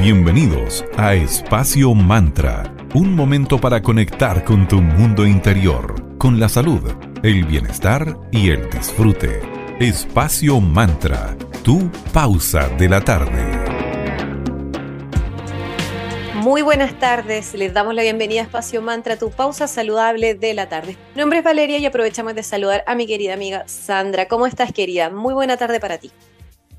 Bienvenidos a Espacio Mantra, un momento para conectar con tu mundo interior, con la salud, el bienestar y el disfrute. Espacio Mantra, tu pausa de la tarde. Muy buenas tardes, les damos la bienvenida a Espacio Mantra, tu pausa saludable de la tarde. Mi nombre es Valeria y aprovechamos de saludar a mi querida amiga Sandra. ¿Cómo estás, querida? Muy buena tarde para ti.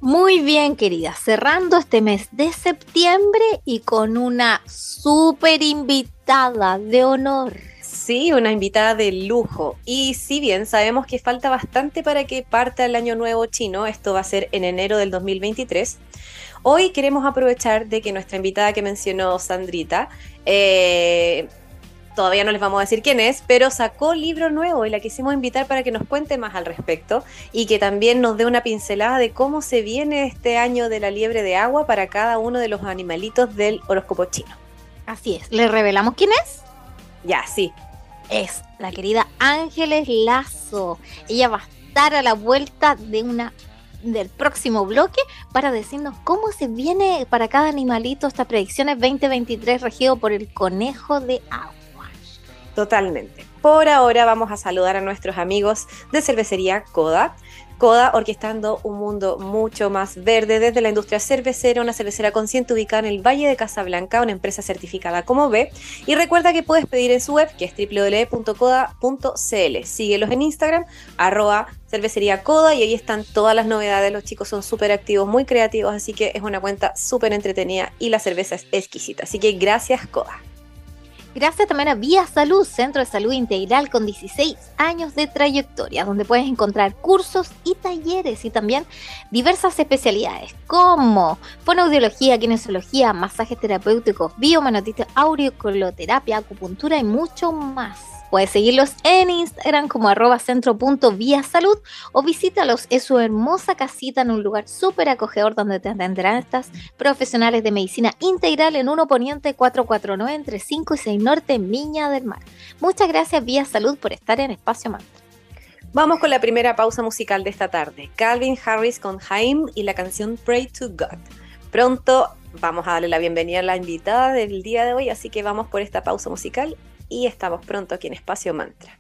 Muy bien, querida. Cerrando este mes de septiembre y con una súper invitada de honor. Sí, una invitada de lujo. Y si bien sabemos que falta bastante para que parta el año nuevo chino, esto va a ser en enero del 2023. Hoy queremos aprovechar de que nuestra invitada que mencionó Sandrita eh, todavía no les vamos a decir quién es, pero sacó libro nuevo y la quisimos invitar para que nos cuente más al respecto y que también nos dé una pincelada de cómo se viene este año de la liebre de agua para cada uno de los animalitos del horóscopo chino. Así es, ¿le revelamos quién es? Ya, sí. Es la querida Ángeles Lazo. Ella va a estar a la vuelta de una del próximo bloque para decirnos cómo se viene para cada animalito esta predicciones 2023 regido por el conejo de agua. Totalmente. Por ahora vamos a saludar a nuestros amigos de cervecería Coda. Coda orquestando un mundo mucho más verde desde la industria cervecera, una cervecera consciente ubicada en el Valle de Casablanca, una empresa certificada como B. Y recuerda que puedes pedir en su web, que es www.coda.cl. Síguelos en Instagram, arroba cervecería y ahí están todas las novedades. Los chicos son súper activos, muy creativos, así que es una cuenta súper entretenida y la cerveza es exquisita. Así que gracias, Coda. Gracias también a Vía Salud, Centro de Salud Integral con 16 años de trayectoria, donde puedes encontrar cursos y talleres y también diversas especialidades como fonoaudiología, kinesiología, masajes terapéuticos, biomanotismo, auriculoterapia, acupuntura y mucho más. Puedes seguirlos en Instagram como arroba o visítalos en su hermosa casita en un lugar súper acogedor donde te atenderán estas profesionales de medicina integral en 1 Poniente 449 entre 5 y 6 Norte, Miña del Mar. Muchas gracias Vía Salud por estar en Espacio Mantra. Vamos con la primera pausa musical de esta tarde. Calvin Harris con Jaime y la canción Pray to God. Pronto vamos a darle la bienvenida a la invitada del día de hoy, así que vamos por esta pausa musical y estamos pronto aquí en Espacio Mantra.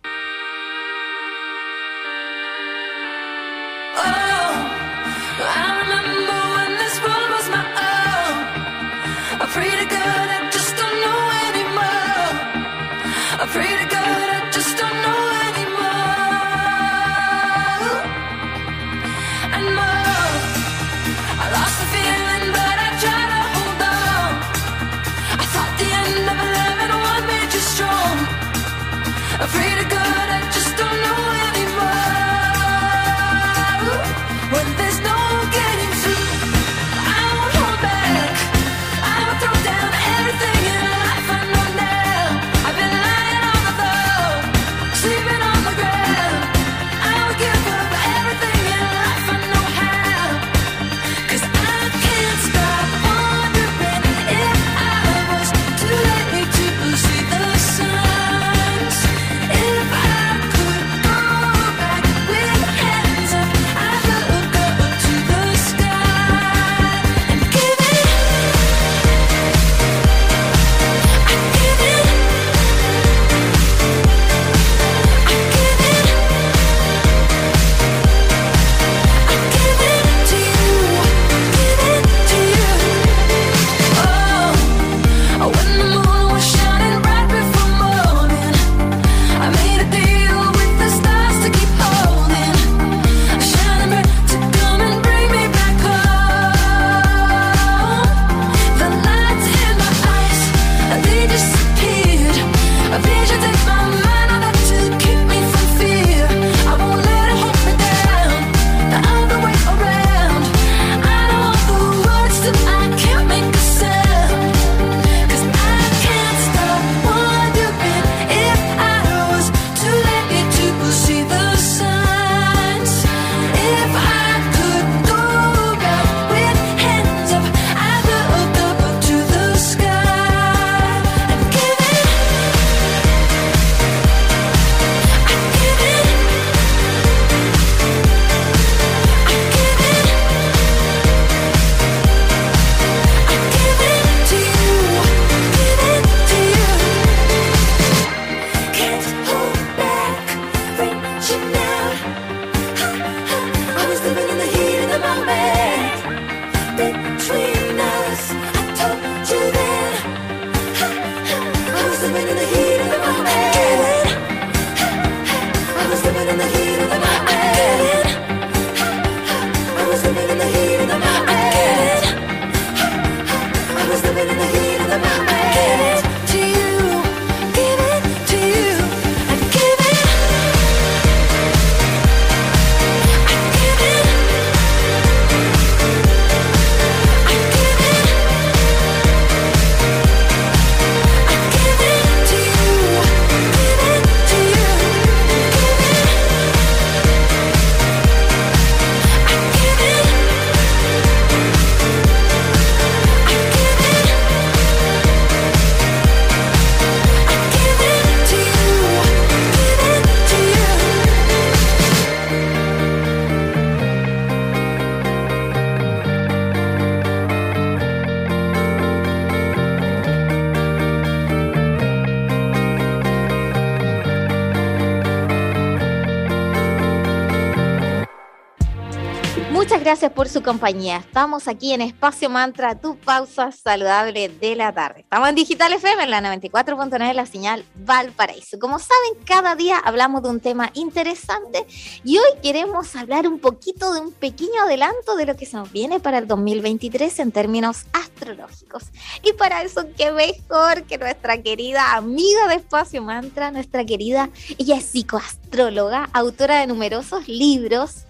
Su compañía. Estamos aquí en Espacio Mantra, tu pausa saludable de la tarde. Estamos en Digital FM, en la 94.9, la señal Valparaíso. Como saben, cada día hablamos de un tema interesante y hoy queremos hablar un poquito de un pequeño adelanto de lo que se nos viene para el 2023 en términos astrológicos. Y para eso, qué mejor que nuestra querida amiga de Espacio Mantra, nuestra querida, ella es psicoastróloga, autora de numerosos libros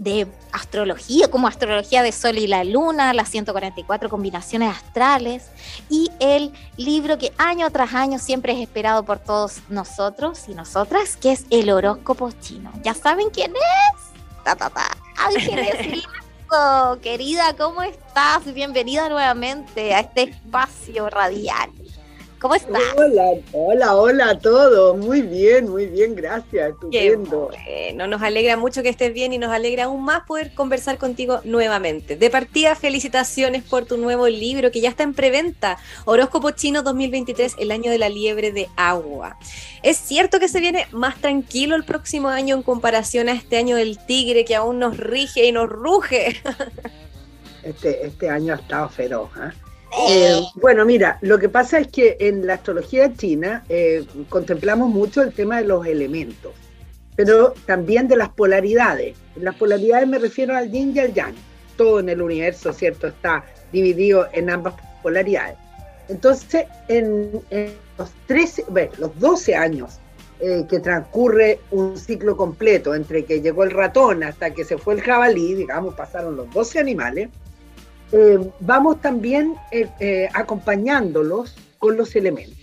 de astrología, como astrología de Sol y la Luna, las 144 combinaciones astrales y el libro que año tras año siempre es esperado por todos nosotros y nosotras, que es el horóscopo chino. ¿Ya saben quién es? Ta, ta, ta. Ángeles querida, ¿cómo estás? Bienvenida nuevamente a este espacio radial. ¿Cómo estás? Hola, hola, hola a todos. Muy bien, muy bien, gracias. Estupendo. bueno, nos alegra mucho que estés bien y nos alegra aún más poder conversar contigo nuevamente. De partida, felicitaciones por tu nuevo libro que ya está en preventa, Horóscopo Chino 2023, el año de la liebre de agua. Es cierto que se viene más tranquilo el próximo año en comparación a este año del tigre que aún nos rige y nos ruge. Este, este año ha estado feroz, ¿eh? Eh, bueno, mira, lo que pasa es que en la astrología china eh, contemplamos mucho el tema de los elementos, pero también de las polaridades. las polaridades me refiero al yin y al yang. Todo en el universo, ¿cierto? Está dividido en ambas polaridades. Entonces, en, los, 13, bueno, los 12 años eh, que transcurre un ciclo completo entre que llegó el ratón hasta que se fue el jabalí, digamos, pasaron los 12 animales, eh, vamos también eh, eh, acompañándolos con los elementos.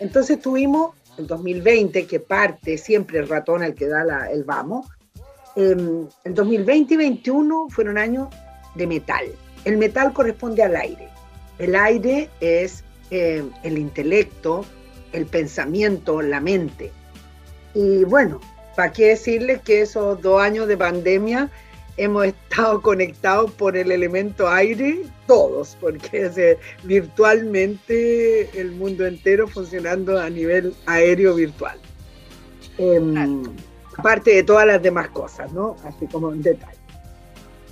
Entonces tuvimos el 2020, que parte siempre el ratón el que da el vamos. el 2020 y 2021 fueron años de metal. El metal corresponde al aire. El aire es el intelecto, el pensamiento, la mente. Y bueno, ¿para qué decirles que esos dos años de pandemia hemos estado conectados por el elemento aire, todos, porque es virtualmente el mundo entero funcionando a nivel aéreo virtual. Em, aparte de todas las demás cosas, ¿no? Así como en detalle.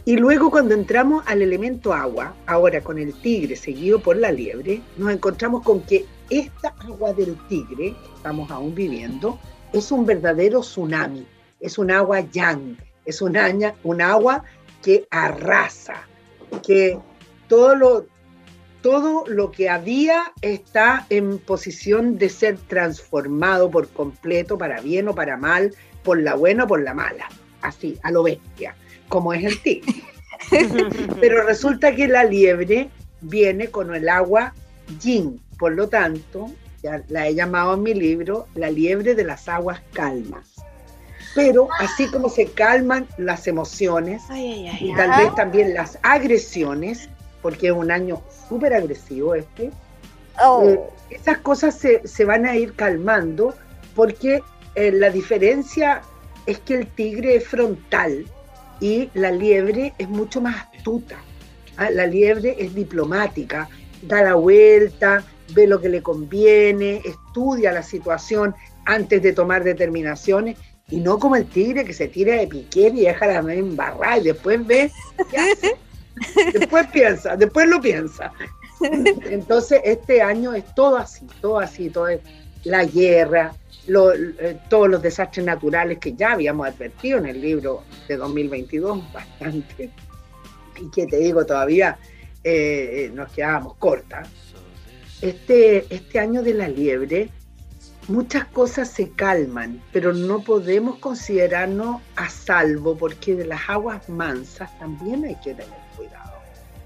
Y luego cuando entramos al elemento agua, ahora con el tigre seguido por la liebre, nos encontramos con que esta agua del tigre, que estamos aún viviendo, es un verdadero tsunami, es un agua yang, es un, un agua que arrasa, que todo lo, todo lo que había está en posición de ser transformado por completo, para bien o para mal, por la buena o por la mala, así, a lo bestia, como es el tigre. Pero resulta que la liebre viene con el agua yin, por lo tanto, ya la he llamado en mi libro, la liebre de las aguas calmas pero así como se calman las emociones y tal vez también las agresiones, porque es un año súper agresivo este, oh. eh, esas cosas se, van a ir calmando porque eh, la diferencia es que el tigre es frontal y la liebre es mucho más astuta. ¿ah? La liebre es diplomática, da la vuelta, ve lo que le conviene, estudia la situación antes de tomar determinaciones y no como el tigre que se tira de piquete y deja la embarrada y después ve, después piensa, después lo piensa. Entonces este año es todo así, todo así, todo es la guerra, eh, todos los desastres naturales que ya habíamos advertido en el libro de 2022, bastante, y que te digo todavía eh, eh, nos quedábamos cortas. Este, este año de la liebre muchas cosas se calman, pero no podemos considerarnos a salvo porque de las aguas mansas también hay que tener cuidado,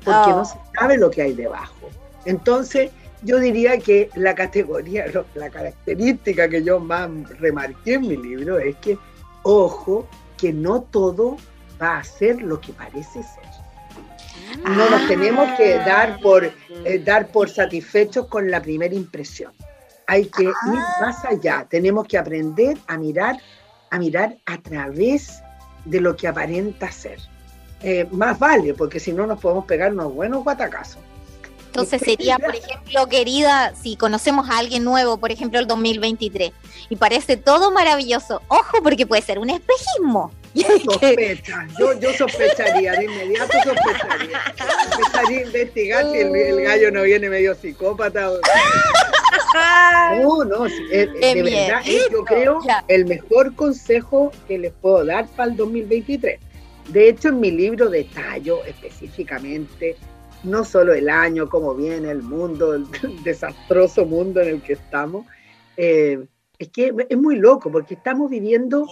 porque no oh. se sabe lo que hay debajo. Entonces, yo diría que la categoría, la característica que yo más remarqué en mi libro es que, ojo, que no todo va a ser lo que parece ser. No nos tenemos que dar por, eh, dar por satisfechos con la primera impresión hay que ir ah. más allá, tenemos que aprender a mirar, a mirar a través de lo que aparenta ser. Eh, más vale, porque si no nos podemos pegar unos buenos guatacazos. Entonces sería, por ejemplo, querida, si conocemos a alguien nuevo, por ejemplo, el 2023, y parece todo maravilloso, ojo porque puede ser un espejismo. Sospecha, yo, yo sospecharía, de inmediato sospecharía. Empezaría a investigar si el, gallo no viene medio psicópata. No, no, de verdad, yo creo el mejor consejo que les puedo dar para el 2023. De hecho, en mi libro detallo específicamente no solo el año, cómo viene el mundo, el, desastroso mundo en el que estamos. Eh, es que es muy loco porque estamos viviendo,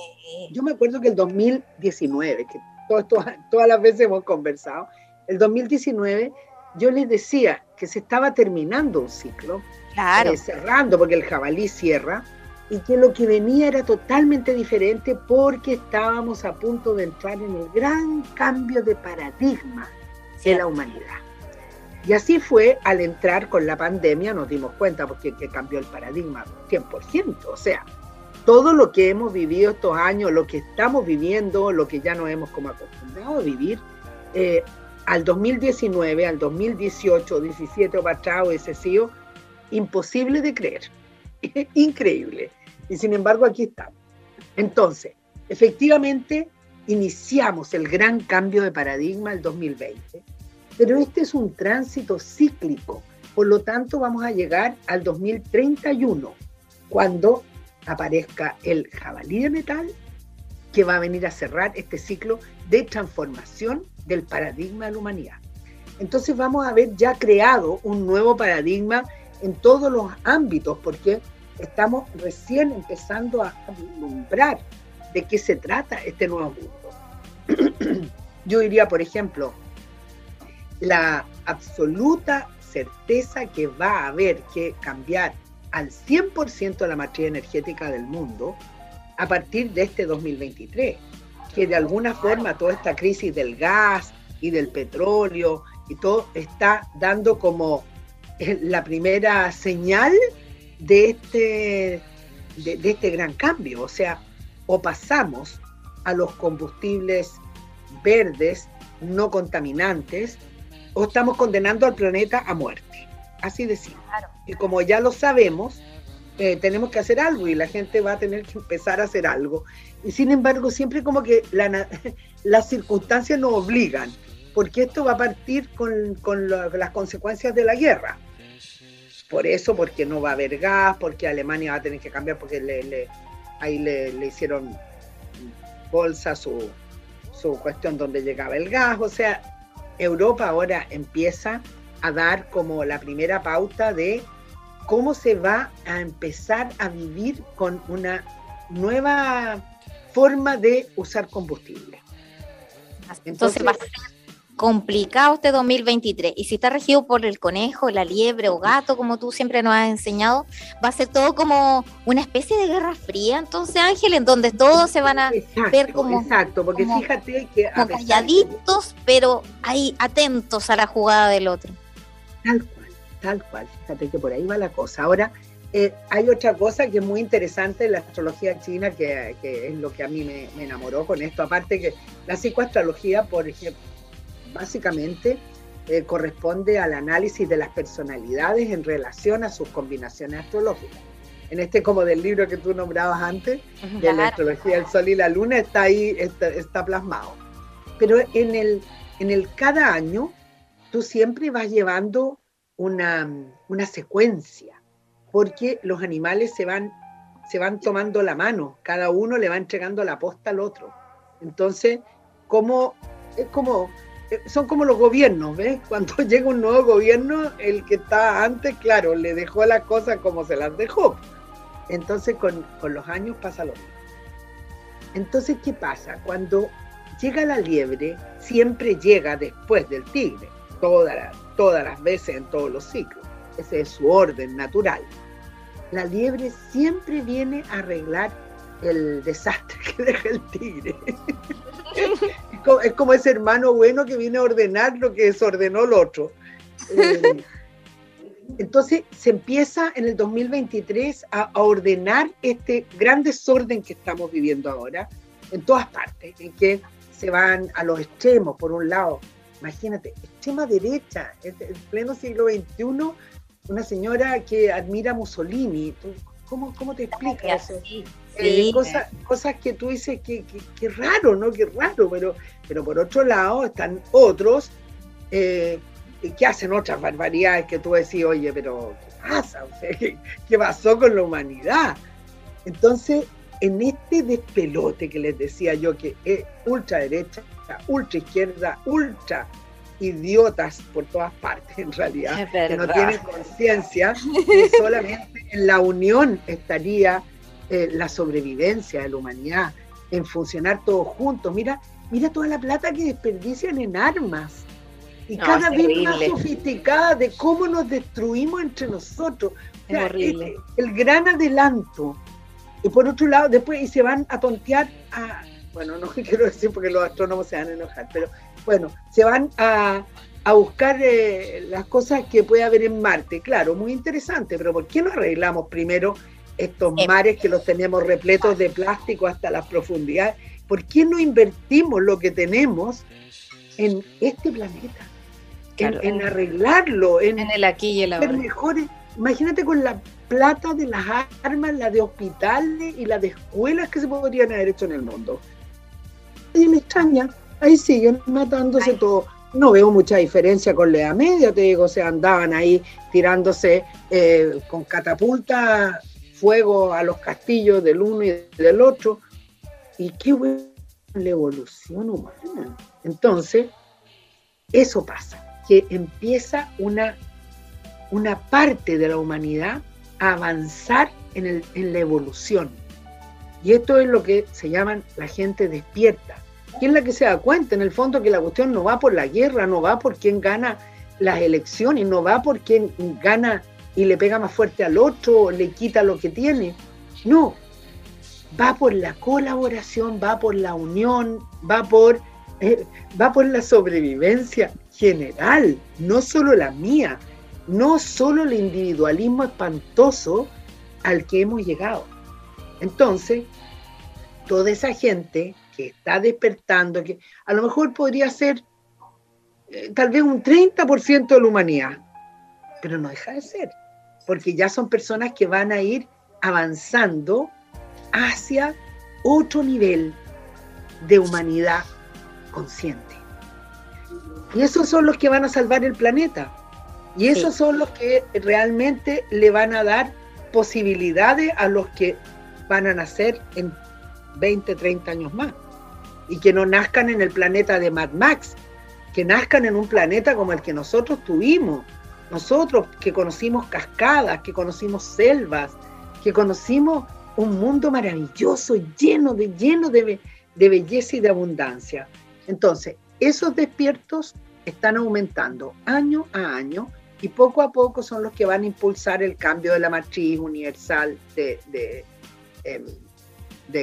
yo me acuerdo que el 2019, que todas las veces hemos conversado, el 2019 yo les decía que se estaba terminando un ciclo, claro. Eh, cerrando porque el jabalí cierra, y que lo que venía era totalmente diferente porque estábamos a punto de entrar en el gran cambio de paradigma de la humanidad. Y así fue al entrar con la pandemia, nos dimos cuenta porque que cambió el paradigma 100%. O sea, todo lo que hemos vivido estos años, lo que estamos viviendo, lo que ya nos hemos como acostumbrado a vivir, eh, al 2019, al 2018, 17 o para ese sido, imposible de creer. Increíble. Y sin embargo aquí estamos. Entonces, efectivamente, iniciamos el gran cambio de paradigma el 2020 pero este es un tránsito cíclico, por lo tanto vamos a llegar al 2031, cuando aparezca el jabalí de metal, que va a venir a cerrar este ciclo de transformación del paradigma de la humanidad. Entonces vamos a haber ya creado un nuevo paradigma en todos los ámbitos, porque estamos recién empezando a vislumbrar de qué se trata este nuevo mundo. Yo diría, por ejemplo, la absoluta certeza que va a haber que cambiar al 100% la matriz energética del mundo a partir de este 2023, que de alguna forma toda esta crisis del gas y del petróleo y todo está dando como eh, la primera señal de este, de, de este gran cambio. O sea, o pasamos a los combustibles verdes no contaminantes o estamos condenando al planeta a muerte. Así de simple. Y como ya lo sabemos, eh, tenemos que hacer algo y la gente va a tener que empezar a hacer algo. Y sin embargo, siempre como que las circunstancias nos obligan, porque esto va a partir con, las consecuencias de la guerra. Por eso, porque no va a haber gas, porque Alemania va a tener que cambiar, porque le, ahí le, hicieron bolsa su, su cuestión donde llegaba el gas. O sea, Europa ahora empieza a dar como la primera pauta de cómo se va a empezar a vivir con una nueva forma de usar combustible. Entonces, va a ser complicado este 2023. Y si está regido por el conejo, la liebre o gato, como tú siempre nos has enseñado, va a ser todo como una especie de guerra fría. Entonces, Ángel, en donde todos se van a ver como. Exacto, porque fíjate que. Como calladitos, pero ahí atentos a la jugada del otro. Tal cual, tal cual. Fíjate que por ahí va la cosa. Ahora. Eh, hay otra cosa que es muy interesante en la astrología china, que, es lo que a mí me, me enamoró con esto. Aparte que la psicoastrología, por ejemplo, básicamente eh, corresponde al análisis de las personalidades en relación a sus combinaciones astrológicas. En este como del libro que tú nombrabas antes, de la astrología del Sol y la Luna, está ahí, está, plasmado. Pero en el, en el cada año, tú siempre vas llevando una, una secuencia, porque los animales se van, se van tomando la mano, cada uno le va entregando la posta al otro. Entonces, como, es como son como los gobiernos, ¿ves? Cuando llega un nuevo gobierno, el que está antes, claro, le dejó las cosas como se las dejó. Entonces con, los años pasa lo mismo. Entonces, ¿qué pasa? Cuando llega la liebre, siempre llega después del tigre, todas todas las veces en todos los ciclos. Ese es su orden natural. La liebre siempre viene a arreglar el desastre que deja el tigre. es como ese hermano bueno que viene a ordenar lo que desordenó el otro. Eh, entonces se empieza en el 2023 a, ordenar este gran desorden que estamos viviendo ahora en todas partes, en que se van a los extremos, por un lado, imagínate, extrema derecha, en pleno siglo XXI, una señora que admira a Mussolini. ¿Cómo, cómo te explicas eso? Eh, cosas, cosas que tú dices que, que, raro, ¿no? Que raro, pero, pero por otro lado están otros eh, que hacen otras barbaridades que tú decís, oye, pero ¿qué pasa? ¿qué, pasó con la humanidad? Entonces, en este despelote que les decía yo, que es ultraderecha, ultra izquierda, ultra idiotas por todas partes en realidad, que no tienen conciencia, que solamente en la unión estaría eh, la sobrevivencia de la humanidad, en funcionar todos juntos. Mira, mira toda la plata que desperdician en armas y cada vez más sofisticada de cómo nos destruimos entre nosotros. el, gran adelanto. Y por otro lado, después y se van a tontear a, bueno, no quiero decir porque los astrónomos se van a enojar, pero bueno, se van a, buscar eh, las cosas que puede haber en Marte. Claro, muy interesante, pero ¿por qué no arreglamos primero estos mares que los tenemos repletos de plástico hasta las profundidades? ¿Por qué no invertimos lo que tenemos en este planeta? en, arreglarlo, en, el aquí y el ahora. mejores. Imagínate con la plata de las armas, la de hospitales y la de escuelas que se podrían haber hecho en el mundo. Y me extraña, ahí siguen matándose todo. No veo mucha diferencia con la edad media, te digo, se andaban ahí tirándose eh, con catapulta fuego a los castillos del uno y del otro. Y qué buena la evolución humana. Entonces, eso pasa que empieza una, una parte de la humanidad a avanzar en, el, en la evolución. Y esto es lo que se llaman la gente despierta. ¿Quién es la que se da cuenta? En el fondo que la cuestión no va por la guerra, no va por quién gana las elecciones, no va por quién gana y le pega más fuerte al otro, le quita lo que tiene. No, va por la colaboración, va por la unión, va por, eh, va por la sobrevivencia general, no solo la mía, no solo el individualismo espantoso al que hemos llegado. Entonces, toda esa gente que está despertando, que a lo mejor podría ser eh, tal vez un 30% de la humanidad, pero no deja de ser, porque ya son personas que van a ir avanzando hacia otro nivel de humanidad consciente. Y esos son los que van a salvar el planeta. Y esos son los que realmente le van a dar posibilidades a los que van a nacer en 20, 30 años más. Y que no nazcan en el planeta de Mad Max, que nazcan en un planeta como el que nosotros tuvimos. Nosotros que conocimos cascadas, que conocimos selvas, que conocimos un mundo maravilloso, lleno de, lleno de, de belleza y de abundancia. Entonces, esos despiertos están aumentando año a año y poco a poco son los que van a impulsar el cambio de la matriz universal de, de, em,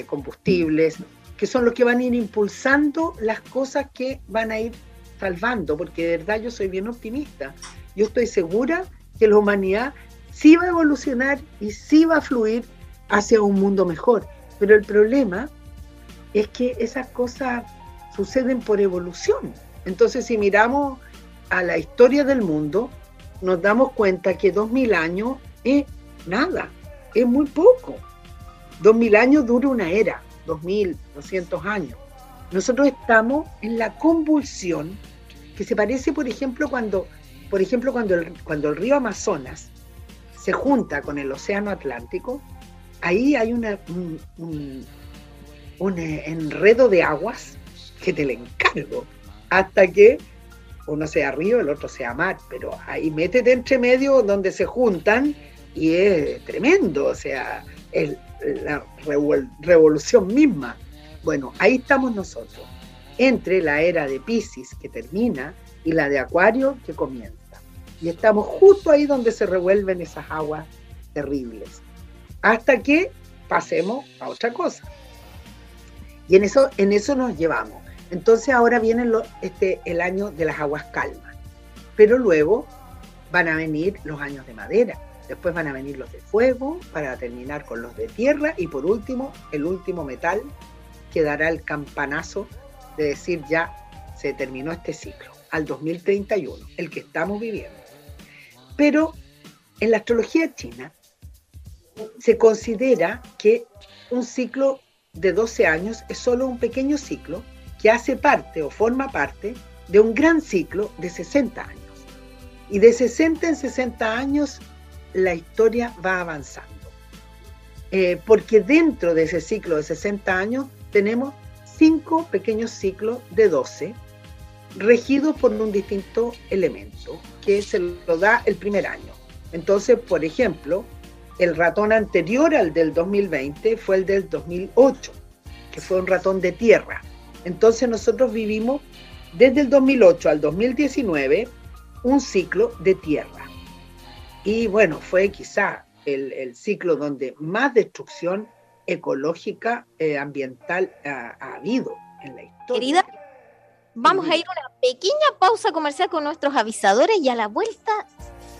combustibles, que son los que van a ir impulsando las cosas que van a ir salvando, porque de verdad yo soy bien optimista. Yo estoy segura que la humanidad sí va a evolucionar y sí va a fluir hacia un mundo mejor. Pero el problema es que esas cosas suceden por evolución. Entonces, si miramos a la historia del mundo, nos damos cuenta que 2000 años es nada, es muy poco. 2000 años dura una era, 2200 años. Nosotros estamos en la convulsión que se parece, por ejemplo, cuando, por ejemplo, cuando el, cuando el río Amazonas se junta con el océano Atlántico, ahí hay una, un, un enredo de aguas que te le encargo hasta que uno sea río, el otro sea mar, pero ahí métete entre medio donde se juntan y es tremendo, o sea, es la revolución misma. Bueno, ahí estamos nosotros, entre la era de Pisces que termina y la de Acuario que comienza. Y estamos justo ahí donde se revuelven esas aguas terribles, hasta que pasemos a otra cosa. Y en eso, en eso nos llevamos. Entonces ahora viene este, el año de las aguas calmas, pero luego van a venir los años de madera, después van a venir los de fuego para terminar con los de tierra y por último el último metal que dará el campanazo de decir ya se terminó este ciclo. al 2031, el que estamos viviendo. Pero en la astrología china se considera que un ciclo de 12 años es solo un pequeño ciclo que hace parte o forma parte de un gran ciclo de 60 años. Y de 60 en 60 años la historia va avanzando. Eh, porque dentro de ese ciclo de 60 años tenemos cinco pequeños ciclos de 12 regidos por un distinto elemento que se lo da el primer año. Entonces, por ejemplo, el ratón anterior al del 2020 fue el del 2008, que fue un ratón de tierra. Entonces nosotros vivimos desde el 2008 al 2019 un ciclo de tierra. Y bueno, fue quizá el, ciclo donde más destrucción ecológica, eh, ambiental ha, habido en la historia. Querida, vamos a ir a una pequeña pausa comercial con nuestros avisadores y a la vuelta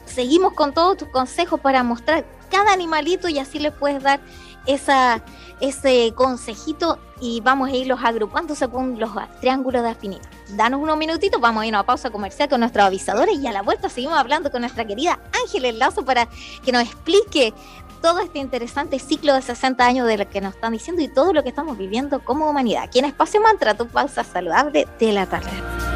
seguimos con todos tus consejos para mostrar cada animalito y así le puedes dar esa, ese consejito y vamos a irlos agrupando según los triángulos de afinidad. Danos unos minutitos, vamos a ir a pausa comercial con nuestros avisadores y a la vuelta seguimos hablando con nuestra querida Ángeles Lazo para que nos explique todo este interesante ciclo de 60 años de lo que nos están diciendo y todo lo que estamos viviendo como humanidad. Aquí en Espacio Mantra, tu pausa saludable de la tarde.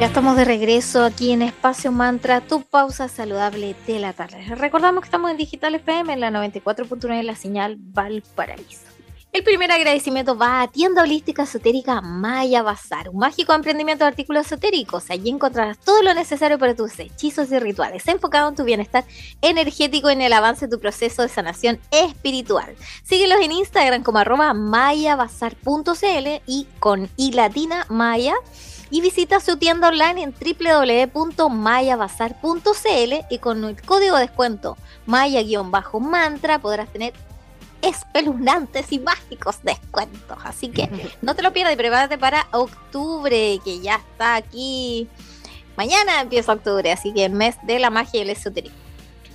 Ya estamos de regreso aquí en Espacio Mantra, tu pausa saludable de la tarde. Recordamos que estamos en Digital FM en la 94.9 la señal Valparaíso. El primer agradecimiento va a tienda holística esotérica Maya Bazar, un mágico emprendimiento de artículos esotéricos. Allí encontrarás todo lo necesario para tus hechizos y rituales, enfocado en tu bienestar energético y en el avance de tu proceso de sanación espiritual. Síguelos en Instagram como arroba mayabazar.cl y con i latina maya y visita su tienda online en www.mayabazar.cl y con el código de descuento maya-mantra podrás tener espeluznantes y mágicos descuentos. Así que no te lo pierdas y prepárate para octubre, que ya está aquí. Mañana empieza octubre, así que mes de la magia y el esoterismo.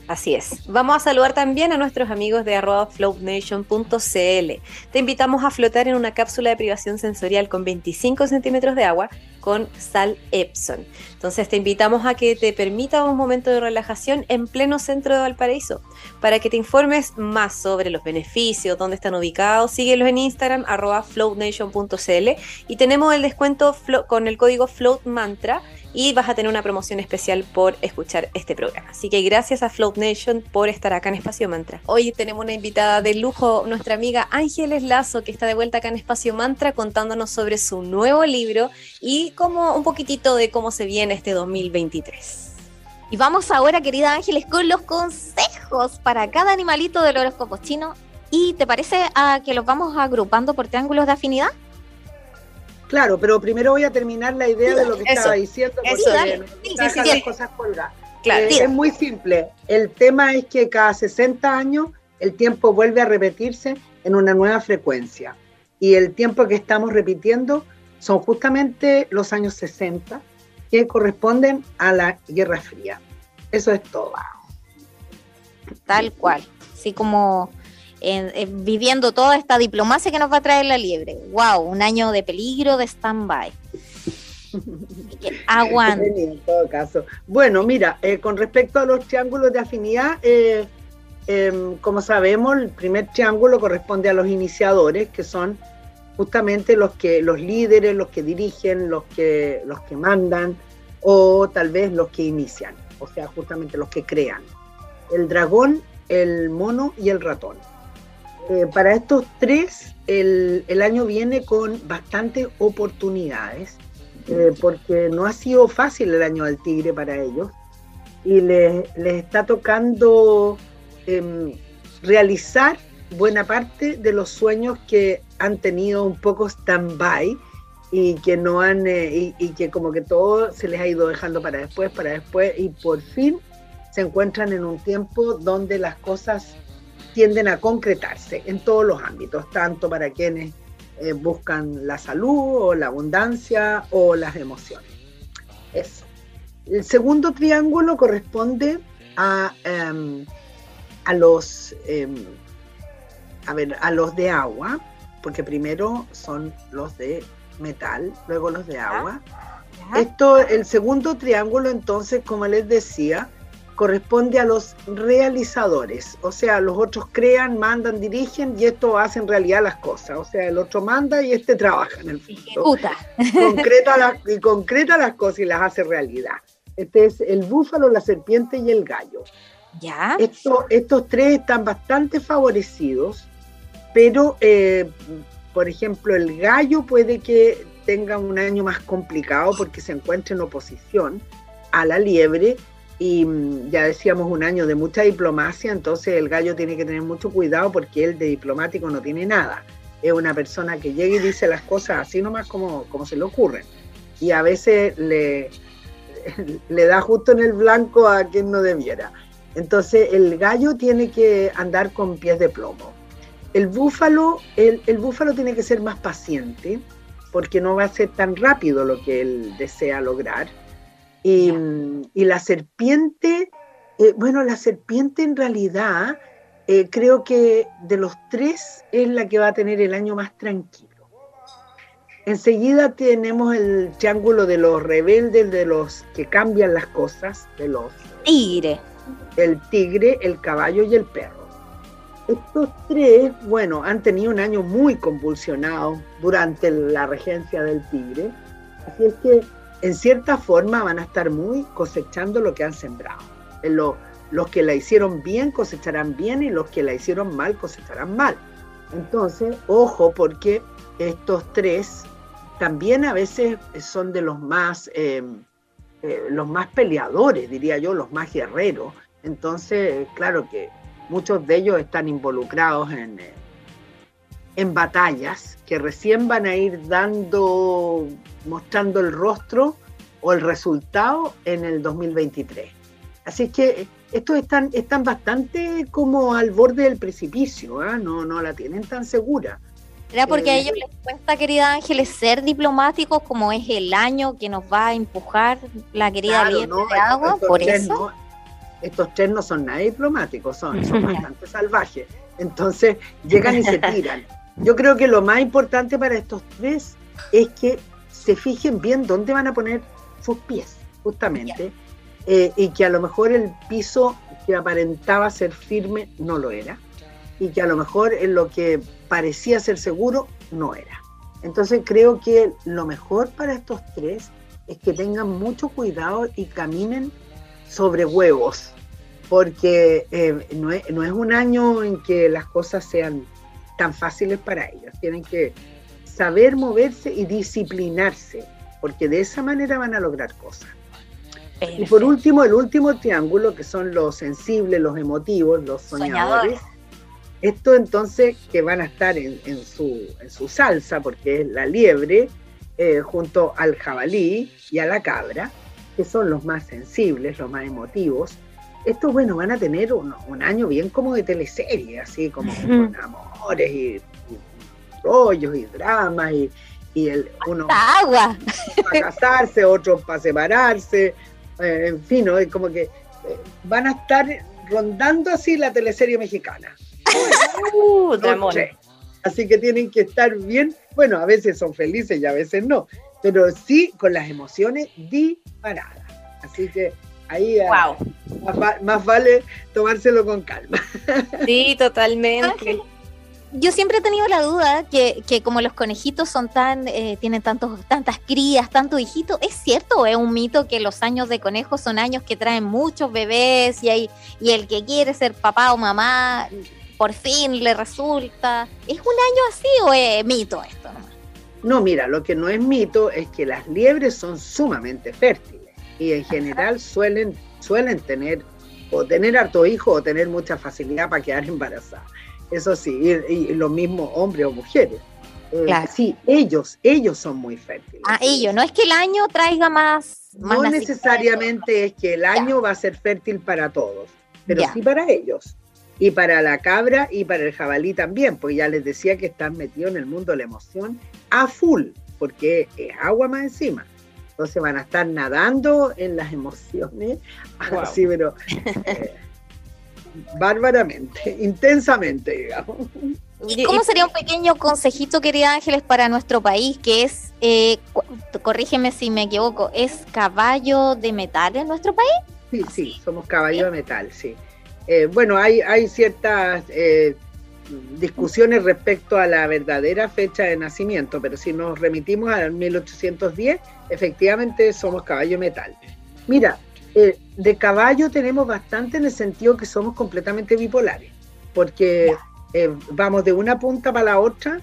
Así es. Vamos a saludar también a nuestros amigos de floatnation.cl. Te invitamos a flotar en una cápsula de privación sensorial con 25 centímetros de agua con sal Epson. Entonces te invitamos a que te permita un momento de relajación en pleno centro de Valparaíso. Para que te informes más sobre los beneficios, dónde están ubicados, síguelos en Instagram arroba floatnation.cl y tenemos el descuento con el código FloatMantra y vas a tener una promoción especial por escuchar este programa. Así que gracias a Float Nation por estar acá en Espacio Mantra. Hoy tenemos una invitada de lujo, nuestra amiga Ángeles Lazo, que está de vuelta acá en Espacio Mantra contándonos sobre su nuevo libro y como un poquitito de cómo se viene este 2023. Y vamos ahora, querida Ángeles, con los consejos para cada animalito del horóscopo chino. ¿Y te parece a que los vamos agrupando por triángulos de afinidad? Claro, pero primero voy a terminar la idea de lo que estaba diciendo, porque las cosas colgadas. Claro, eh, es muy simple. El tema es que cada 60 años el tiempo vuelve a repetirse en una nueva frecuencia. Y el tiempo que estamos repitiendo son justamente los años 60, que corresponden a la Guerra Fría. Eso es todo. Tal cual. Así como viviendo toda esta diplomacia que nos va a traer la liebre. ¡Wow! Un año de peligro, de stand-by. Aguante. En todo caso. Bueno, mira, eh, con respecto a los triángulos de afinidad, eh, em, como sabemos, el primer triángulo corresponde a los iniciadores, que son justamente los que los líderes, los que dirigen, los que los que mandan o tal vez los que inician, o sea, justamente los que crean. El dragón, el mono y el ratón. Eh, para estos tres, el, año viene con bastantes oportunidades, eh, porque no ha sido fácil el año del tigre para ellos, y les, está tocando em, realizar buena parte de los sueños que han tenido un poco stand-by y que no han, eh, y que como que todo se les ha ido dejando para después, para después, y por fin se encuentran en un tiempo donde las cosas tienden a concretarse en todos los ámbitos, tanto para quienes eh, buscan la salud o la abundancia o las emociones. Eso. El segundo triángulo corresponde a, em, a los, em, a ver, a los de agua, porque primero son los de metal, luego los de agua. Esto, el segundo triángulo, entonces, como les decía, corresponde a los realizadores, o sea, los otros crean, mandan, dirigen y esto hace en realidad las cosas, o sea, el otro manda y este trabaja en el fondo. Concreta y concreta las cosas y las hace realidad. Este es el búfalo, la serpiente y el gallo. Ya. estos tres están bastante favorecidos, pero, eh, por ejemplo, el gallo puede que tenga un año más complicado porque se encuentra en oposición a la liebre y mm, ya decíamos un año de mucha diplomacia, entonces el gallo tiene que tener mucho cuidado porque él de diplomático no tiene nada. Es una persona que llega y dice las cosas así nomás como, como se le ocurren. Y a veces le, le da justo en el blanco a quien no debiera. Entonces el gallo tiene que andar con pies de plomo. El búfalo, el, el, búfalo tiene que ser más paciente porque no va a ser tan rápido lo que él desea lograr. Y, y la serpiente, eh, bueno, la serpiente en realidad eh, creo que de los tres es la que va a tener el año más tranquilo. Enseguida tenemos el triángulo de los rebeldes, de los que cambian las cosas, de los... Tigre. El tigre, el caballo y el perro. Estos tres, bueno, han tenido un año muy convulsionado durante la regencia del tigre. Así es que, en cierta forma, van a estar muy cosechando lo que han sembrado. los que la hicieron bien cosecharán bien y los que la hicieron mal cosecharán mal. Entonces, ojo, porque estos tres también a veces son de los más, em, eh, los más peleadores, diría yo, los más guerreros. Entonces, claro que muchos de ellos están involucrados en, eh, en batallas que recién van a ir dando, mostrando el rostro o el resultado en el 2023. Así que estos están, están bastante como al borde del precipicio, ¿ah? no, no la tienen tan segura. ¿Era porque a ellos les cuesta, querida Ángeles, ser diplomáticos como es el año que nos va a empujar la querida claro, de agua? ¿Por eso? Estos tres no son nada diplomáticos, son, son bastante salvajes. Entonces llegan y se tiran. Yo creo que lo más importante para estos tres es que se fijen bien dónde van a poner sus pies, justamente, eh, y que a lo mejor el piso que aparentaba ser firme no lo era, y que a lo mejor en lo que parecía ser seguro, no era. Entonces creo que lo mejor para estos tres es que tengan mucho cuidado y caminen sobre huevos, porque eh, no, es, no, es, un año en que las cosas sean tan fáciles para ellos. Tienen que saber moverse y disciplinarse, porque de esa manera van a lograr cosas. Y por último, el último triángulo, que son los sensibles, los emotivos, los soñadores. Esto entonces que van a estar en, su, en su, salsa, porque es la liebre, eh, junto al jabalí y a la cabra, que son los más sensibles, los más emotivos. Estos, bueno, van a tener un, año bien como de teleserie, así como con amores y, rollos y dramas y, y el, uno agua. para casarse, otros para separarse, eh, en fin, ¿no? como que eh, van a estar rondando así la teleserie mexicana. Uh, Así que tienen que estar bien. Bueno, a veces son felices y a veces no, pero sí con las emociones disparadas. Así que ahí ah, más, vale tomárselo con calma. Sí, totalmente. yo siempre he tenido la duda que, que como los conejitos son tan, eh, tienen tantos, tantas crías, tanto hijito, ¿es cierto o es un mito que los años de conejo son años que traen muchos bebés y, hay, y el que quiere ser papá o mamá por fin le resulta. ¿Es un año así o es mito esto? No, mira, lo que no es mito es que las liebres son sumamente fértiles y en general suelen, suelen tener o tener harto hijo o tener mucha facilidad para quedar embarazadas. Eso sí, y, lo mismo hombres o mujeres. Eh, sí, ellos, ellos son muy fértiles. Ah, ellos, no es que el año traiga más. no necesariamente es que el año va a ser fértil para todos, pero sí para ellos y para la cabra y para el jabalí también, porque ya les decía que están metidos en el mundo de la emoción a full, porque es agua más encima. Entonces van a estar nadando en las emociones, así, pero eh, bárbaramente, intensamente, digamos. cómo sería un pequeño consejito, querida Ángeles, para nuestro país, que es, eh, corrígeme si me equivoco, ¿es caballo de metal en nuestro país? Sí, sí, somos caballo de metal, sí. Eh, bueno, hay, ciertas eh, discusiones respecto a la verdadera fecha de nacimiento, pero si nos remitimos al 1810, efectivamente somos caballo metal. Mira, de caballo tenemos bastante en el sentido que somos completamente bipolares, porque eh, vamos de una punta para la otra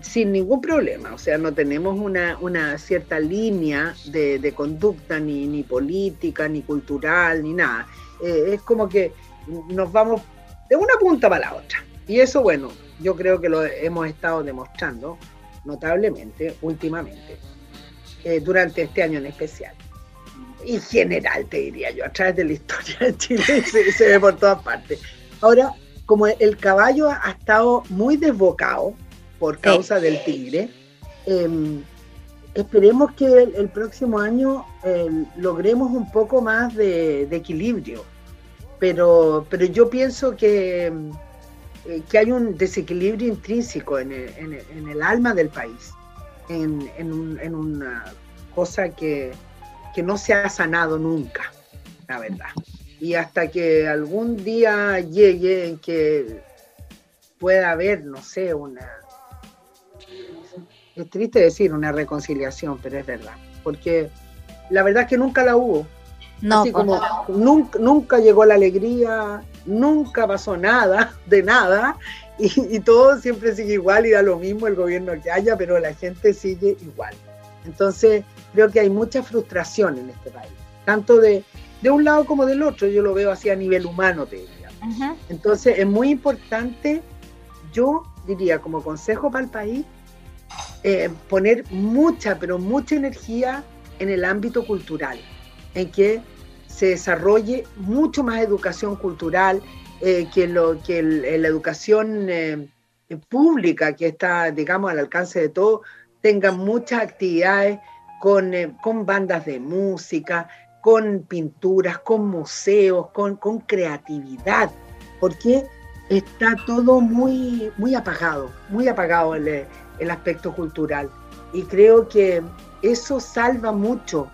sin ningún problema, o sea, no tenemos una, una cierta línea de, conducta ni, ni, política, ni cultural, ni nada. Eh, es como que nos vamos de una punta para la otra. Y eso, bueno, yo creo que lo hemos estado demostrando notablemente últimamente, eh, durante este año en especial. Y general, te diría yo, a través de la historia de Chile se, se ve por todas partes. Ahora, como el caballo ha estado muy desbocado por causa del tigre, em, esperemos que el, próximo año em, logremos un poco más de, equilibrio. Pero, pero yo pienso que, eh, que hay un desequilibrio intrínseco en el, alma del país, en, en, una cosa que, que no se ha sanado nunca, la verdad y hasta que algún día llegue en que pueda haber, no sé, una... Es triste decir una reconciliación, pero es verdad, porque la verdad es que nunca la hubo. No, Así como nunca, nunca llegó la alegría, nunca pasó nada, de nada, y, y, todo siempre sigue igual y da lo mismo el gobierno que haya, pero la gente sigue igual. Entonces, creo que hay mucha frustración en este país, tanto de, de un lado como del otro, yo lo veo así a nivel humano, te diría. Entonces es muy importante, yo diría como consejo para el país, eh, poner mucha, pero mucha energía en el ámbito cultural, en que se desarrolle mucho más educación cultural, eh, que, lo, que la educación eh, pública, que está, digamos, al alcance de todos, tenga muchas actividades con, con bandas de música, con pinturas, con museos, con, creatividad, porque está todo muy, muy apagado, muy apagado el, el aspecto cultural. Y creo que eso salva mucho,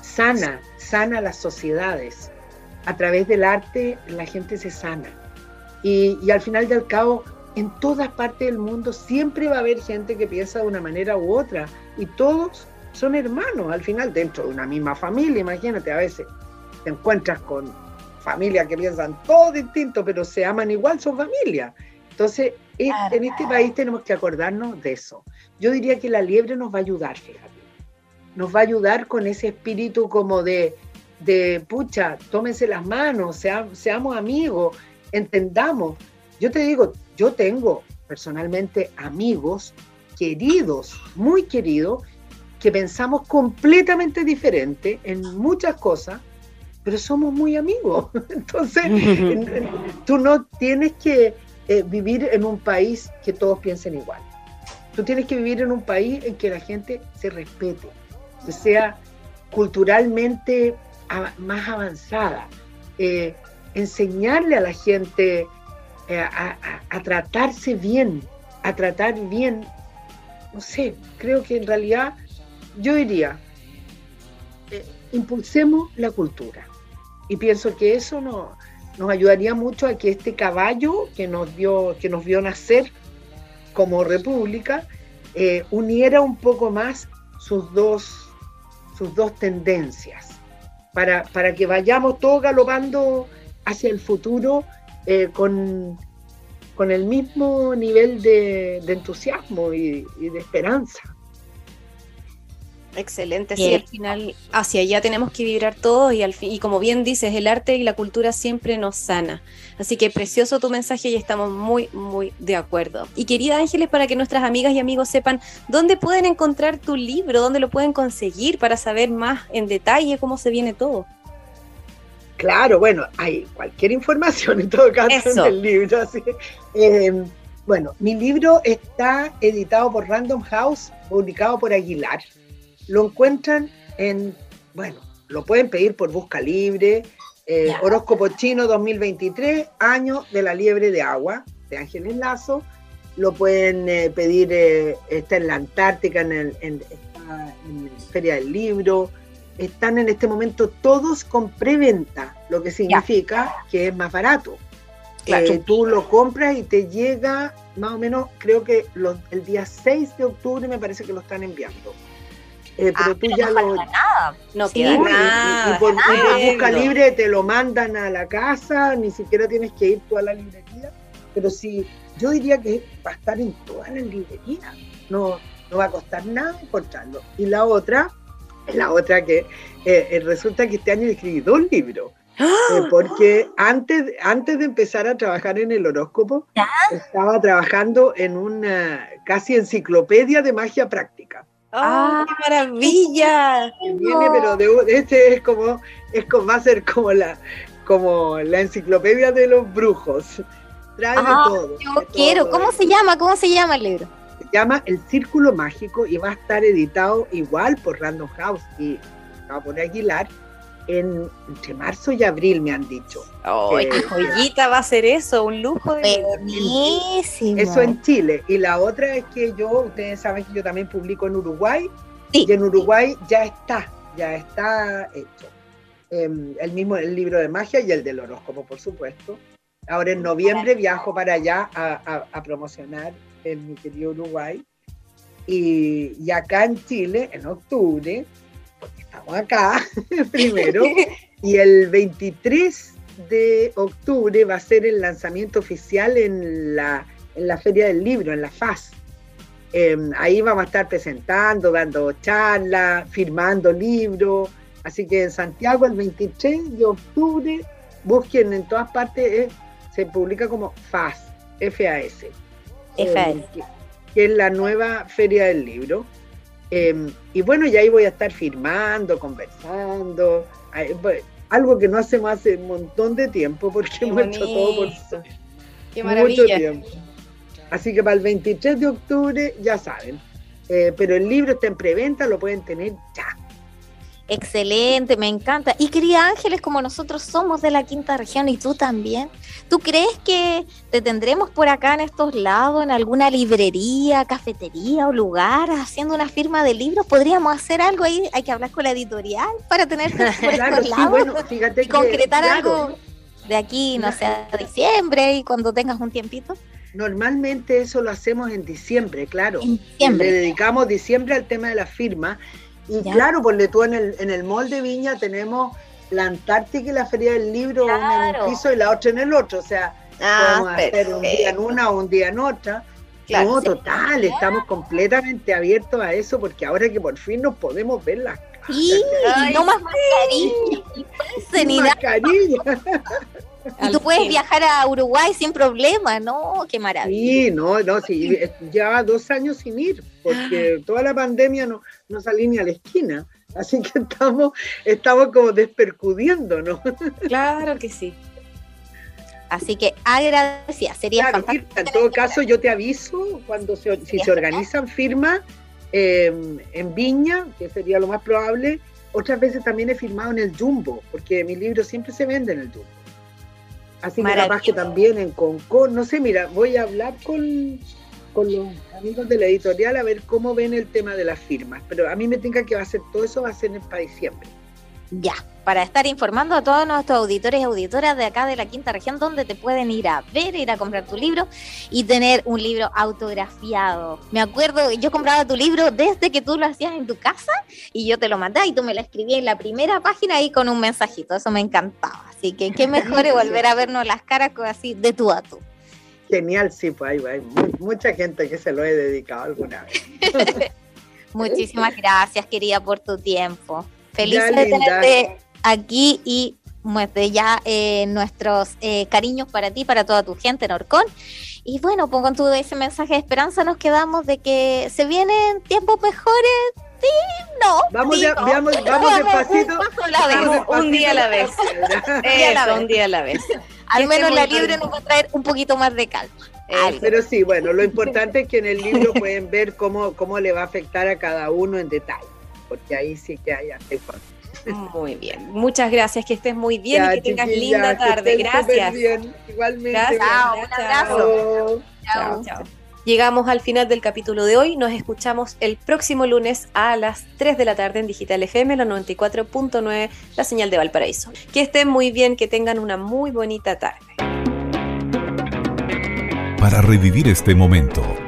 sana, sana las sociedades. A través del arte la gente se sana. Y, y, al final del cabo, en todas partes del mundo siempre va a haber gente que piensa de una manera u otra. Y todos son hermanos al final dentro de una misma familia. Imagínate, a veces te encuentras con familias que piensan todo distinto, pero se aman igual, son familia. Entonces, en este país tenemos que acordarnos de eso. Yo diría que la liebre nos va a ayudar, fíjate. Nos va a ayudar con ese espíritu como de, de pucha, tómense las manos, seamos amigos, entendamos. Yo te digo, yo tengo personalmente amigos queridos, muy queridos, que pensamos completamente diferente en muchas cosas, pero somos muy amigos. Entonces, tú no tienes que eh, vivir en un país que todos piensen igual. Tú tienes que vivir en un país en que la gente se respete, que sea culturalmente más avanzada, eh, enseñarle a la gente eh, a tratarse bien, a tratar bien, no sé, creo que en realidad yo diría, eh, impulsemos la cultura. Y pienso que eso nos ayudaría mucho a que este caballo que nos vio, que nos vio nacer como república, eh, uniera un poco más sus dos, sus dos tendencias, para, para que vayamos todos galopando hacia el futuro eh, con, con el mismo nivel de, entusiasmo y de esperanza. Excelente, sí, al final hacia allá tenemos que vibrar todos y, al fin, y como bien dices, el arte y la cultura siempre nos sana. Así que precioso tu mensaje y estamos muy, muy de acuerdo. Y querida Ángeles, para que nuestras amigas y amigos sepan dónde pueden encontrar tu libro, dónde lo pueden conseguir para saber más en detalle cómo se viene todo. Claro, bueno, hay cualquier información en todo caso en el libro. Eh, bueno, mi libro está editado por Random House, publicado por Aguilar lo encuentran en, bueno, lo pueden pedir por busca libre, eh, horóscopo chino 2023, año de la liebre de agua, de Ángeles Lazo, lo pueden eh, pedir, eh, está en la Antártica, en, el, en, está en la Feria del Libro, están en este momento todos con preventa, lo que significa que es más barato. Claro. Eh, tú lo compras y te llega más o menos, creo que los- el día 6 de octubre me parece que lo están enviando. Eh, pero Ah, tú pero ya no lo... nada. No Sí, queda y- y- nada. y por, y por estupendo. busca libre te lo mandan a la casa, ni siquiera tienes que ir tú a la librería. Pero sí, yo diría que va a estar en todas las librerías. No, no va a costar nada encontrarlo. Y la otra, la otra que eh, eh, resulta que este año escribí dos libros. Eh, porque antes, antes de empezar a trabajar en el horóscopo, ¿Ya? estaba trabajando en una casi enciclopedia de magia práctica. ¡Ah, qué maravilla! que viene, pero de, este es como, es como, va a ser como la, como la enciclopedia de los brujos. Trae de Ah, todo. Yo de todo. quiero. ¿Cómo se llama? ¿Cómo se llama el libro? Se llama El Círculo Mágico y va a estar editado igual por Random House y va a poner Aguilar en, entre marzo y abril, me han dicho. ¡Ay, qué Eh, joyita va a ser eso! Un lujo de... Buenísimo. Eso en Chile. Y la otra es que yo, ustedes saben que yo también publico en Uruguay. Sí. Y en Uruguay ya está, ya está hecho. Em, el mismo el libro de magia y el del horóscopo, por supuesto. Ahora en noviembre viajo para allá a, a- a promocionar en mi querido Uruguay. Y, y acá en Chile, en octubre, estamos acá primero, y el 23 de octubre va a ser el lanzamiento oficial en la, en la Feria del Libro, en la FAS. Eh, ahí vamos a estar presentando, dando charlas, firmando libros. Así que en Santiago el 23 de octubre, busquen en todas partes, eh, se publica como FAS, F-A-S. FAS. Eh, que, que es la nueva Feria del Libro. Eh, y bueno, y ahí voy a estar firmando, conversando, algo que no hacemos hace un montón de tiempo porque Qué hemos hecho todo por. ¡Qué mucho tiempo. Así que para el 23 de octubre, ya saben. Eh, pero el libro está en preventa, lo pueden tener ya. Excelente, me encanta. Y querida Ángeles, como nosotros somos de la quinta región y tú también, ¿tú crees que te tendremos por acá en estos lados, en alguna librería, cafetería o lugar, haciendo una firma de libros? ¿Podríamos hacer algo ahí? Hay que hablar con la editorial para tenerte por Claro, estos sí, lados bueno, fíjate y que, concretar claro, algo de aquí, no sé, a diciembre y cuando tengas un tiempito. Normalmente eso lo hacemos en diciembre, claro. En Le diciembre. dedicamos diciembre al tema de la firma. Y Ya. claro, porque tú en el, en el mall de Viña tenemos la Antártica y la Feria del Libro, una en un piso y la otra en el otro. O sea, podemos hacer un día en una o un día en otra. Claro, no, sí. total, estamos completamente abiertos a eso porque ahora que por fin nos podemos ver las Sí, Ay, no más mascarilla, ni nada. Y tú puedes viajar a Uruguay sin problema, ¿no? Qué maravilla. Sí, no, no, sí, eh, lleva dos años sin ir, porque toda la pandemia no, no salí ni a la esquina. Así que estamos, estamos como despercudiendo, ¿no? Claro que sí. Así que agradecida, sería Claro, fantástico. En todo caso, yo te aviso cuando se, si se organizan firmas eh, en Viña, que sería lo más probable. Otras veces también he firmado en el Jumbo, porque mi libro siempre se vende en el Jumbo. Así que capaz que también en Concord, no sé, mira, voy a hablar con, con los amigos de la editorial a ver cómo ven el tema de las firmas. Pero a mí me tenga que va a ser todo eso, va a ser para diciembre. Ya, para estar informando a todos nuestros auditores y auditoras de acá de la quinta región, donde te pueden ir a ver, ir a comprar tu libro y tener un libro autografiado. Me acuerdo, yo compraba tu libro desde que tú lo hacías en tu casa y yo te lo mandaba y tú me lo escribías en la primera página ahí con un mensajito. Eso me encantaba. Así que qué mejor es volver a vernos las caras así de tú a tú. Genial, sí, pues hay, hay mu- mucha gente que se lo he dedicado alguna vez. Muchísimas gracias, querida, por tu tiempo. Feliz Ya, de linda. tenerte aquí y muestre ya eh, nuestros eh, cariños para ti, para toda tu gente en Orcón. Y bueno, pues con todo ese mensaje de esperanza nos quedamos de que se vienen tiempos mejores. Sí, no. Vamos, digo, ya, veamos, vamos despacito. un paso a la vez. vamos un día a la vez. Eso, un día a la vez. Al menos la libre nos va a traer un poquito más de calma. Eso. Pero sí, bueno, lo importante es que en el libro pueden ver cómo, cómo le va a afectar a cada uno en detalle, porque ahí sí que hay información. Muy bien. Muchas gracias, que estés muy bien Ya, y que tengas chiquilla, linda que tarde. súper Gracias. bien. Igualmente. Gracias. Chao, un abrazo. Chao. Chao, chao. Llegamos al final del capítulo de hoy. Nos escuchamos el próximo lunes a las 3 de la tarde en Digital FM, la 94.9, la señal de Valparaíso. Que estén muy bien, que tengan una muy bonita tarde. Para revivir este momento,